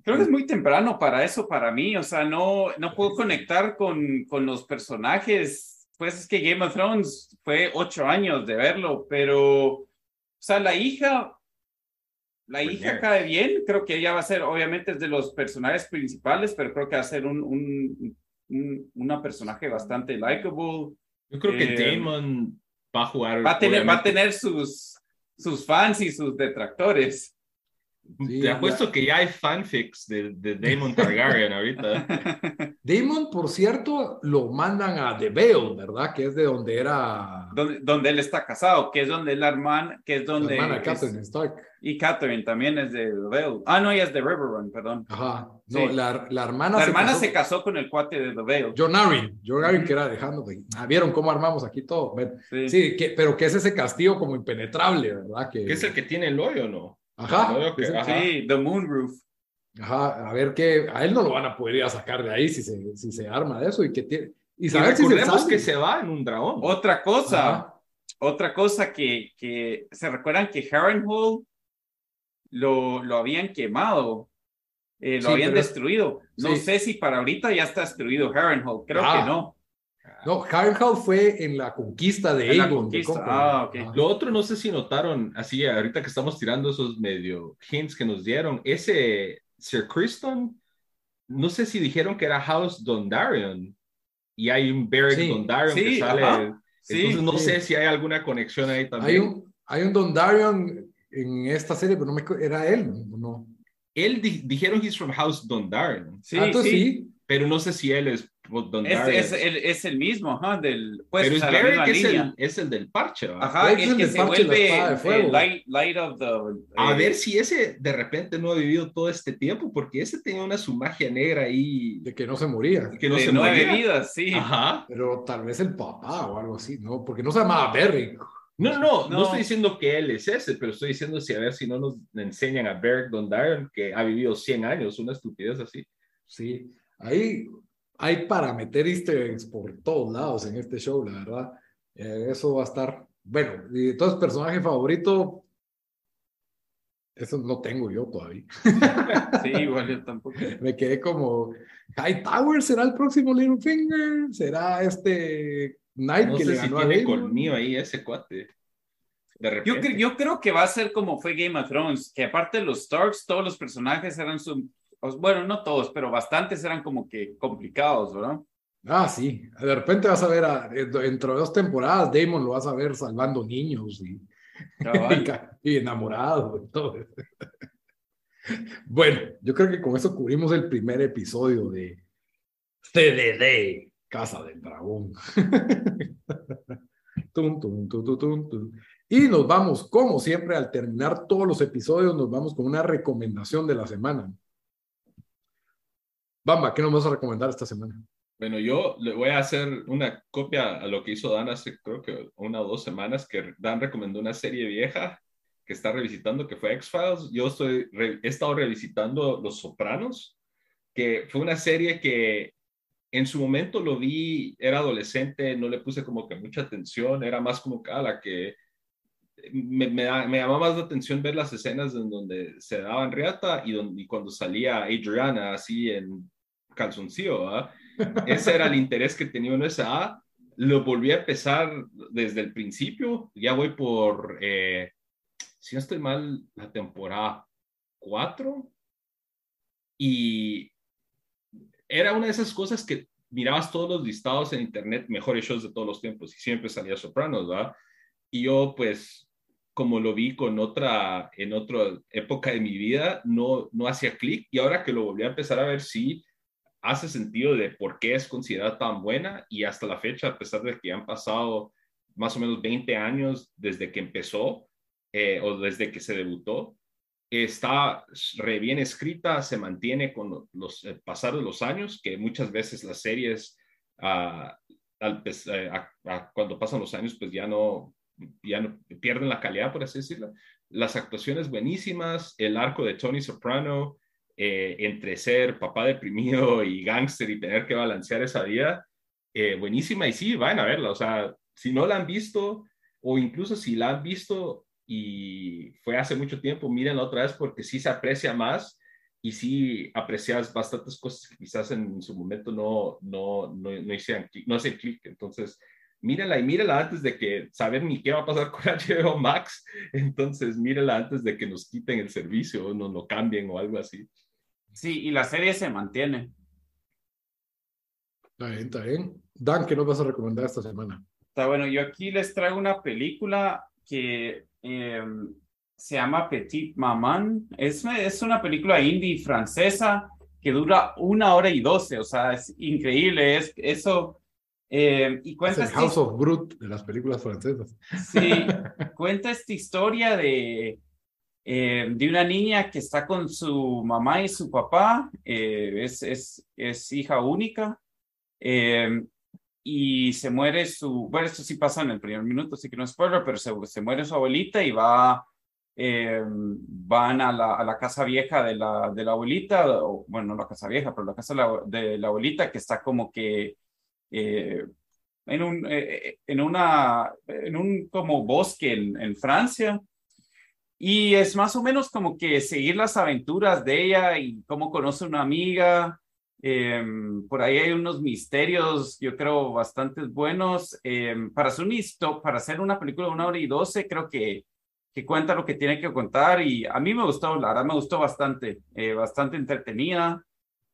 Creo que es muy temprano para eso, para mí. O sea, no, no puedo conectar con, con los personajes. Pues es que Game of Thrones fue ocho años de verlo, pero, o sea, la hija, la Pues hija bien. cae bien. Creo que ella va a ser, obviamente, es de los personajes principales, pero creo que va a ser un, un, un- una personaje bastante likable. Yo creo que Eh, Damon va a jugar. Va a tener, va a tener sus, sus fans y sus detractores. Sí, Te ya. apuesto que ya hay fanfics de, de Damon Targaryen ahorita. Damon, por cierto, lo mandan a The Vale, ¿verdad? Que es de donde era donde, donde él está casado, que es donde la hermana, que es la donde... hermana es- Catherine Stark. y Catherine también es de The Vale. Ah, no, ella es de River Run, perdón. Ajá. No, Sí. la, la hermana, La se hermana casó se con casó con el cuate de The Vale. John Arryn. John Arryn, Ujú. que era dejando. Ah, ¿Vieron cómo armamos aquí todo? Sí. Sí, que, pero que es ese castillo como impenetrable, ¿verdad? Que, ¿Qué es el que tiene el hoyo, no? Ajá. Que-. Sí, The Moon Roof. Ajá, a ver que a él no lo van a poder ir a sacar de ahí si se, si se arma de eso y que tiene. Y Y saber si se que se va en un dragón. Otra cosa, Ajá. otra cosa que, que se recuerdan que Harrenhal lo, lo habían quemado, eh, lo Sí, habían pero destruido. No sí. sé si para ahorita ya está destruido Harrenhal, creo Ah. que no. No, Harrenhal fue en la conquista de Aegon. ah, ok. Ajá. Lo otro, no sé si notaron, así ahorita que estamos tirando esos medio hints que nos dieron, ese Sir Criston, no sé si dijeron que era House Dondarrion y hay un Beric Sí, Dondarrion sí, que sale. ajá. Sí, Entonces no sí. sé si hay alguna conexión ahí Hay también. un, hay un Dondarrion en esta serie, pero no me era él, ¿o ¿no? Él di- dijeron he's from House Dondarrion, Sí, Ah, sí. sí. pero no sé si él es Es, Dondarrion. es, el, es el mismo, ajá, del, pues, pero es misma es línea. el, es el del parche, ¿va? Ajá, es el el que del se parche de la vuelve eh, fuego. light, light of the... A eh, ver si ese de repente no ha vivido todo este tiempo, porque ese tenía una su magia negra ahí De que no se moría. que no de se nueve moría. vidas, sí. Ajá. Pero tal vez el papá o algo así, ¿no? Porque no se llamaba Beric. No, no, no, No. estoy diciendo que él es ese, pero estoy diciendo si a ver si no nos enseñan a Beric Dondarrion, que ha vivido 100 años, una estupidez así. Sí, ahí hay para meter easter eggs por todos lados en este show, la verdad. Eh, eso va a estar, bueno, y entonces personaje favorito, eso no tengo yo todavía. Sí, igual yo tampoco. Me quedé como, Hightower será el próximo Littlefinger, será este Knight No que le sé si ganó a tiene colmillo ahí ese cuate. De repente. Yo, cre- yo creo que va a ser como fue Game of Thrones, que aparte de los Starks, todos los personajes eran su... Bueno, no todos, pero bastantes eran como que complicados, ¿verdad? Ah, sí, de repente vas a ver, a- dentro de dos temporadas, Damon lo vas a ver salvando niños y, enamorado y todo. eso. Bueno, yo creo que con eso cubrimos el primer episodio de CDD, Casa del Dragón. Tum. Y nos vamos, como siempre, al terminar todos los episodios, nos vamos con una recomendación de la semana. Bamba, ¿qué nos vas a recomendar esta semana? Bueno, yo le voy a hacer una copia a lo que hizo Dan hace creo que una o dos semanas, que Dan recomendó una serie vieja que está revisitando, que fue X-Files. Yo estoy he estado revisitando Los Sopranos, que fue una serie que en su momento lo vi, era adolescente, no le puse como que mucha atención, era más como que a la que me, me, da- me llamaba más la atención ver las escenas en donde se daban riata y, donde, y cuando salía Adriana así en calzoncillo, ¿verdad? Ese era el interés que tenía en esa A. Lo volví a empezar desde el principio. Ya voy por, eh, si no estoy mal, la temporada 4. Y era una de esas cosas que mirabas todos los listados en internet, mejores shows de todos los tiempos, y siempre salía Sopranos, ¿verdad? Y yo, pues, como lo vi con otra, en otra época de mi vida, no, no hacía clic. Y ahora que lo volví a empezar a ver, sí, hace sentido de por qué es considerada tan buena y hasta la fecha, a pesar de que han pasado más o menos 20 años desde que empezó eh, o desde que se debutó, está re bien escrita, se mantiene con los eh, pasar de los años, que muchas veces las series, ah, eh, cuando pasan los años, pues ya no, ya no pierden la calidad, por así decirlo. Las actuaciones buenísimas, el arco de Tony Soprano, eh, entre ser papá deprimido y gángster y tener que balancear esa vida, eh, buenísima. Y sí, vayan a verla. O sea, si no la han visto, o incluso si la han visto y fue hace mucho tiempo, mírenla otra vez porque sí se aprecia más y sí aprecias bastantes cosas que quizás en su momento no, no, no, no hicieron, no hacen clic. Entonces, mírela y mírela antes de que saber ni qué va a pasar con HBO Max. Entonces, mírela antes de que nos quiten el servicio o nos lo cambien o algo así. Sí, y la serie se mantiene. Está bien, está bien. Dan, ¿qué nos vas a recomendar esta semana? Está bueno, yo aquí les traigo una película que em, se llama Petit Maman. Es, es una película indie francesa que dura una hora y doce, o sea, es increíble. Es, eso eh, y cuenta es el House of Brute de las películas francesas. Sí, cuenta esta historia de, eh, de una niña que está con su mamá y su papá, eh, es, es, es, hija única, y se muere su, bueno, esto sí pasa en el primer minuto, así que no es spoiler, pero se, se muere su abuelita y va, van a la, a la, casa vieja de la, de la abuelita, o, bueno, no la casa vieja, pero la casa de la, de la abuelita que está como que eh, en, un, eh, eh, en, una, en un como bosque en, en, Francia. Y es más o menos como que seguir las aventuras de ella y cómo conoce una amiga. Em, por ahí hay unos misterios, yo creo, bastante buenos. Em, para, hacer un para hacer una película de una hora y doce, creo que, que cuenta lo que tiene que contar. Y a mí me gustó, la verdad me gustó bastante, bastante entretenida.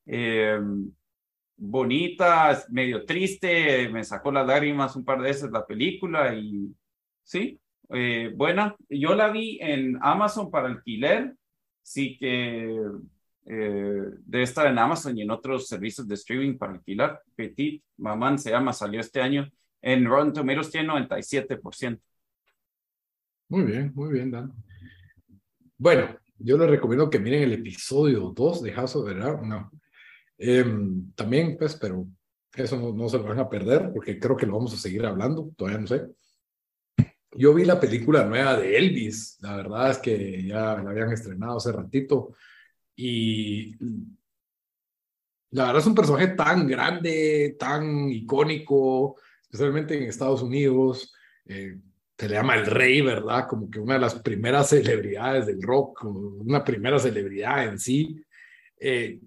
Eh, bonita, medio triste, me sacó las lágrimas un par de veces la película y sí, eh, buena. Yo la vi en Amazon para alquiler, sí que eh, debe estar en Amazon y en otros servicios de streaming para alquilar. Petit Maman se llama, salió este año. En Rotten Tomatoes tiene 97%. Muy bien, muy bien, Dan. Bueno, yo les recomiendo que miren el episodio 2 de House of the No, Em, también, pues, pero eso no, se lo van a perder porque creo que lo vamos a seguir hablando, todavía no sé. Yo vi la película nueva de Elvis, la verdad es que ya la habían estrenado hace ratito y la verdad es un personaje tan grande, tan icónico, especialmente en Estados Unidos. Eh, se le llama el rey, ¿verdad? Como que una de las primeras celebridades del rock, una primera celebridad en sí. Eh,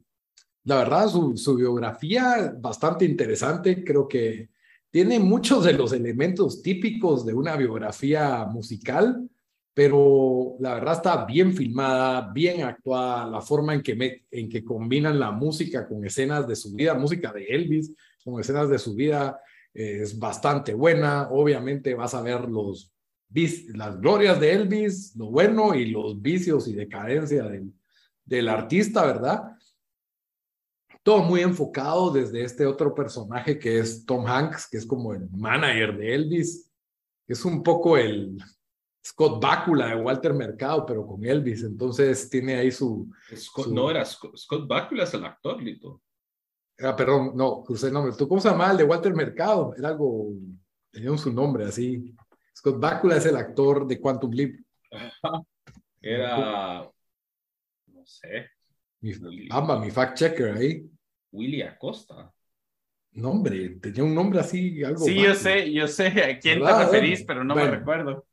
la verdad, su, su biografía bastante interesante, creo que tiene muchos de los elementos típicos de una biografía musical, pero la verdad está bien filmada, bien actuada, la forma en que, en que combinan la música con escenas de su vida, música de Elvis, con escenas de su vida, eh, es bastante buena. Obviamente vas a ver los, las glorias de Elvis, lo bueno y los vicios y decadencia del, del artista, ¿verdad? todo muy enfocado desde este otro personaje que es Tom Hanks, que es como el manager de Elvis, es un poco el Scott Bakula de Walter Mercado, pero con Elvis, entonces tiene ahí su... No era Scott, Bakula, es el actor, Lito. Ah, perdón, no, crucé el nombre. ¿Tú cómo se llama el de Walter Mercado? Era algo, tenía su nombre así. Scott Bakula es el actor de Quantum Leap. Era, no sé, mi, amba, mi fact checker ahí. Willy Acosta. No, hombre, tenía un nombre así, algo. Sí, yo sé, yo sé a quién te referís, pero no me recuerdo.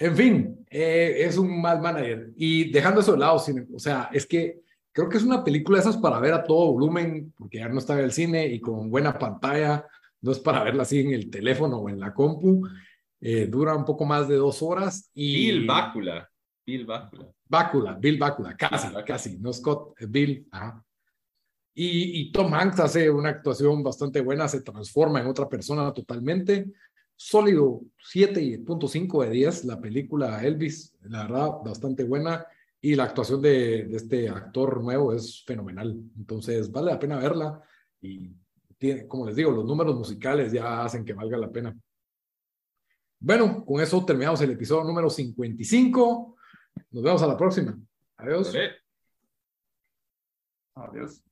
En fin, eh, es un mal manager. Y dejando eso de lado, o sea, es que creo que es una película de esas para ver a todo volumen, porque ya no está en el cine y con buena pantalla, no es para verla así en el teléfono o en la compu. Eh, dura un poco más de dos horas. Y... Bill Bácula. Bill Bácula. Bácula, Bill Bácula, casi, casi, no Scott, Bill. Y, y, Tom Hanks hace una actuación bastante buena, se transforma en otra persona totalmente. Sólido 7.5 de 10, la película Elvis, la verdad, bastante buena. Y la actuación de, de, este actor nuevo es fenomenal. Entonces, vale la pena verla. y tiene, como les digo, los números musicales ya hacen que valga la pena. Bueno, con eso terminamos el episodio número 55. Nos vemos a la próxima. Adiós. Adiós.